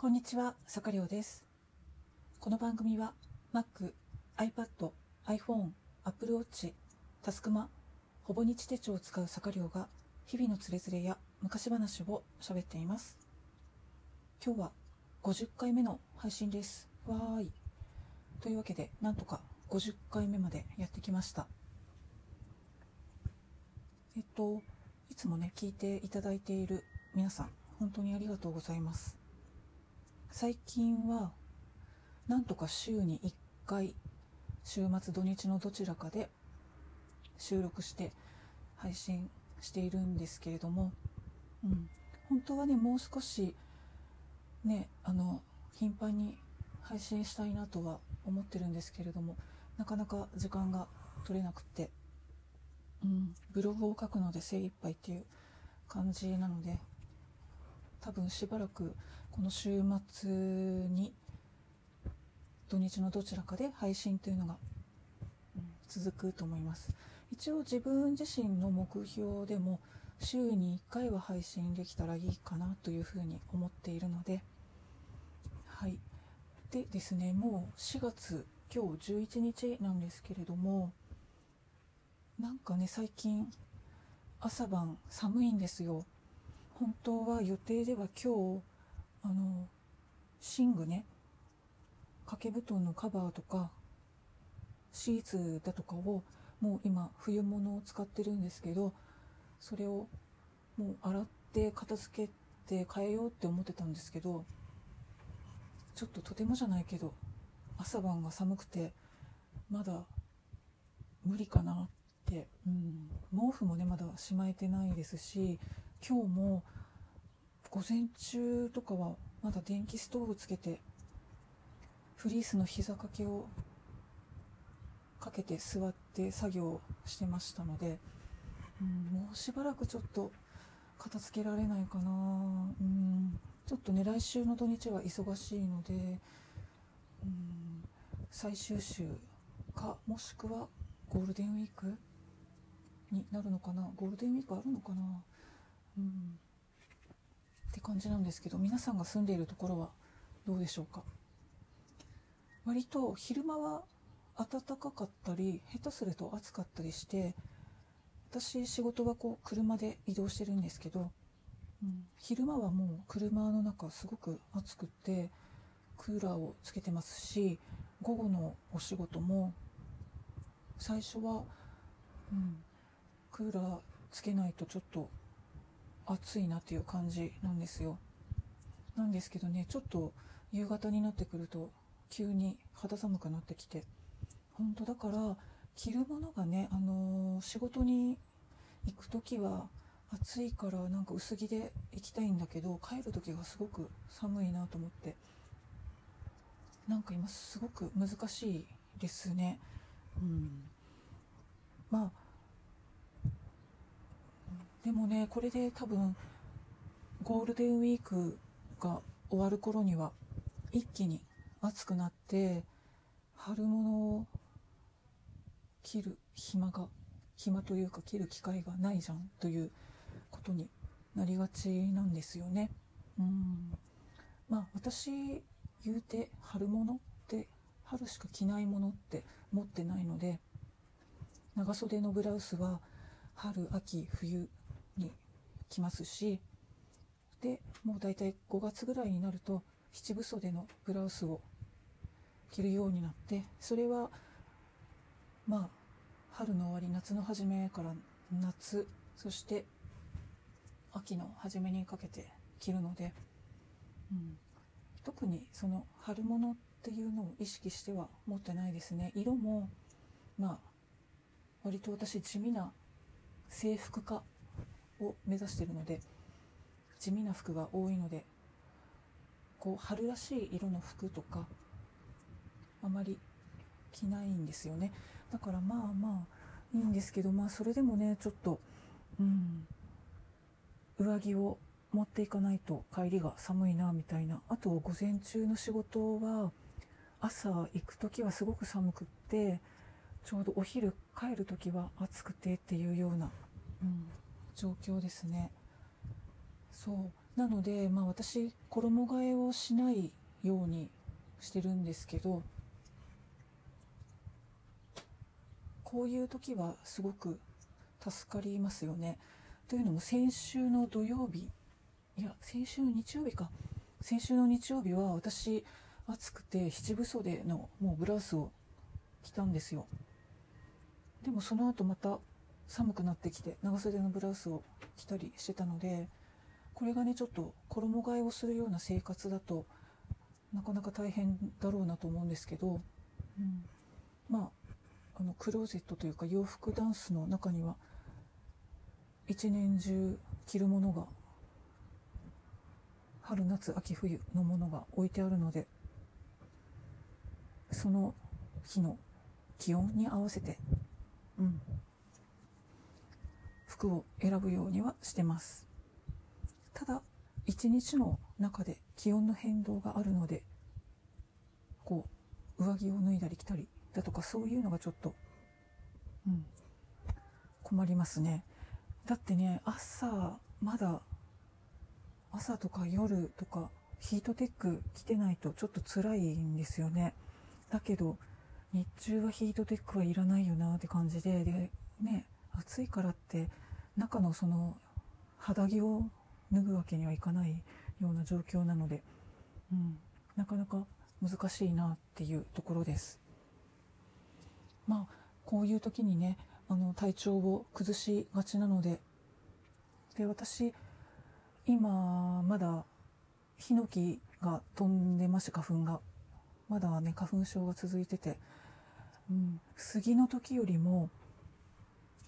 こんにちは、さかりょうです。この番組は Mac、iPad、iPhone、Apple Watch、タスクマ、ほぼ日手帳を使うさかりょうが日々のつれづれや昔話を喋っています。今日は50回目の配信です。わーい。というわけで、なんとか50回目までやってきました。えっと、いつもね、聞いていただいている皆さん、本当にありがとうございます。最近は、なんとか週に1回、週末土日のどちらかで収録して配信しているんですけれども、うん、本当はね、もう少し、ね、あの、頻繁に配信したいなとは思ってるんですけれども、なかなか時間が取れなくて、うん、ブログを書くので精一杯っていう感じなので多分しばらくこの週末に土日のどちらかで配信というのが、続くと思います。一応自分自身の目標でも週に1回は配信できたらいいかなというふうに思っているので。はい。でですねもう4月今日11日なんですけれどもなんかね最近朝晩寒いんですよ。本当は予定では今日あの寝具ね掛け布団のカバーとかシーツだとかをもう今冬物を使ってるんですけどそれをもう洗って片付けて変えようって思ってたんですけどちょっととてもじゃないけど朝晩が寒くてまだ無理かなって、うん、毛布もねまだしまえてないですし今日も午前中とかはまだ電気ストーブつけてフリースの膝掛けをかけて座って作業してましたので、うん、もうしばらくちょっと片付けられないかな、うん、ちょっとね来週の土日は忙しいので、うん、最終週かもしくはゴールデンウィークになるのかな。ゴールデンウィークあるのかな。うん。って感じなんですけど皆さんが住んでいるところはどうでしょうか？割と昼間は暖かかったり下手すると暑かったりして私仕事はこう車で移動してるんですけど、うん、昼間はもう車の中すごく暑くってクーラーをつけてますし午後のお仕事も最初は、うん、クーラーつけないとちょっと暑いなっていう感じなんですよ。なんですけどねちょっと夕方になってくると急に肌寒くなってきて。本当だから着るものがね、あのー仕事に行く時は暑いからなんか薄着で行きたいんだけど帰る時がすごく寒いなと思って。なんか今すごく難しいですね。うん。まあでもねこれで多分ゴールデンウィークが終わる頃には一気に暑くなって春物を着る暇が暇というか着る機会がないじゃんということになりがちなんですよね。うんまあ私言うて春物って春しか着ないものって持ってないので長袖のブラウスは春秋冬に着ますしでもう大体5月ぐらいになると七分袖のブラウスを着るようになってそれはまあ春の終わり夏の初めから夏そして秋の初めにかけて着るので、うん、特にその春物っていうのを意識しては持ってないですね。色もまあ割と私地味な制服化を目指しているので地味な服が多いのでこう春らしい色の服とかあまり着ないんですよね。だからまあまあいいんですけどまあそれでもねちょっとうん上着を持っていかないと帰りが寒いなみたいな。あと午前中の仕事は朝行く時はすごく寒くってちょうどお昼帰る時は暑くてっていうような、うん、状況ですね。そう。なので、まあ、私衣替えをしないようにしてるんですけどこういう時はすごく助かりますよね。というのも先週の土曜日いや先週の日曜日か。先週の日曜日は私暑くて七分袖のもうブラウスを着たんですよ。でもその後また寒くなってきて長袖のブラウスを着たりしてたのでこれがねちょっと衣替えをするような生活だとなかなか大変だろうなと思うんですけど、うん、まああのクローゼットというか洋服ダンスの中には一年中着るものが春夏秋冬のものが置いてあるのでその日の気温に合わせて、うん、服を選ぶようにはしてます。ただ一日の中で気温の変動があるのでこう上着を脱いだり着たりだとかそういうのがちょっと、うん、困りますね。だってね朝まだ朝とか夜とかヒートテック着てないとちょっと辛いんですよね。だけど日中はヒートテックはいらないよなって感じででね暑いからって中のその肌着を脱ぐわけにはいかないような状況なので、うん、なかなか難しいなっていうところです。まあこういう時にねあの体調を崩しがちなのでで私今まだヒノキが飛んでまして花粉が。まだね花粉症が続いてて、うん、杉の時よりも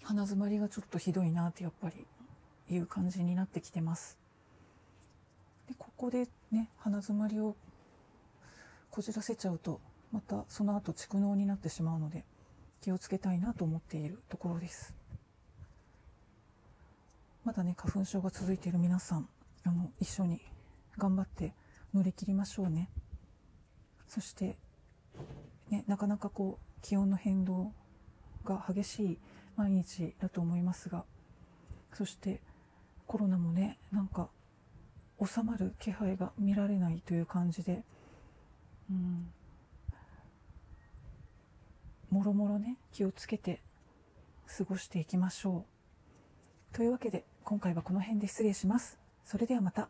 鼻づまりがちょっとひどいなってやっぱりいう感じになってきてます。でここでね鼻づまりをこじらせちゃうとまたその後蓄膿になってしまうので気をつけたいなと思っているところです。まだね花粉症が続いている皆さんあの一緒に頑張って乗り切りましょうね。そして、ね、なかなかこう気温の変動が激しい毎日だと思いますがそしてコロナもねなんか収まる気配が見られないという感じでうんもろもろね気をつけて過ごしていきましょうというわけで今回はこの辺で失礼しますそれではまた。